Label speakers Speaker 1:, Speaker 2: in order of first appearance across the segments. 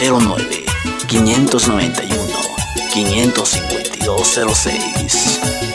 Speaker 1: 09 591 55206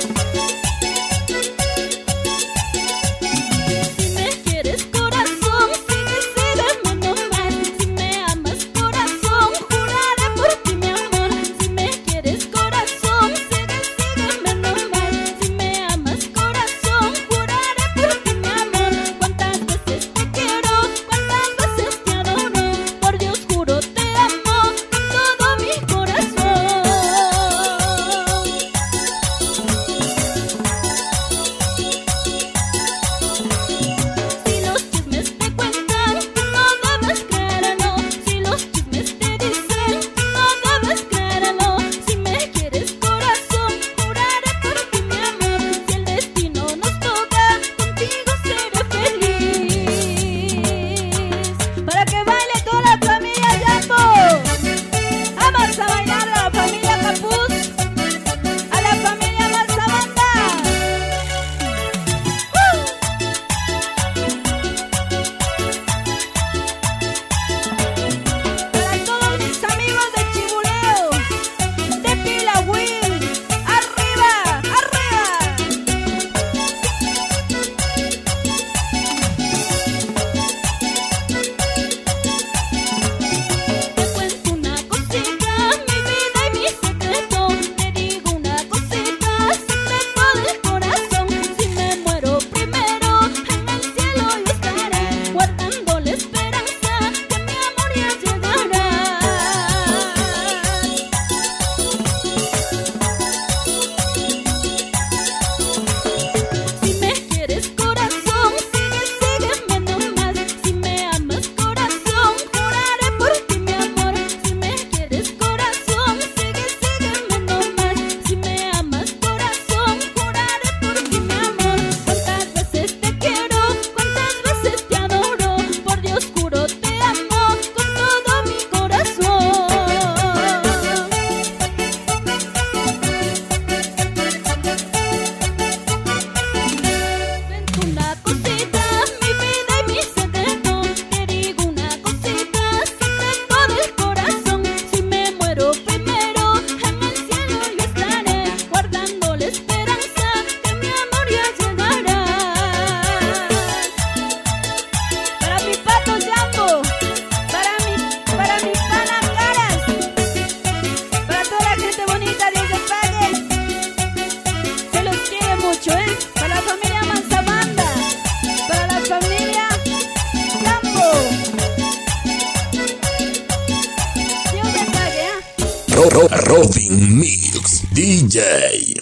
Speaker 2: Ro- Ro- Robin Milks, DJ,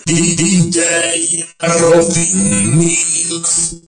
Speaker 2: DJ, Robin Milks.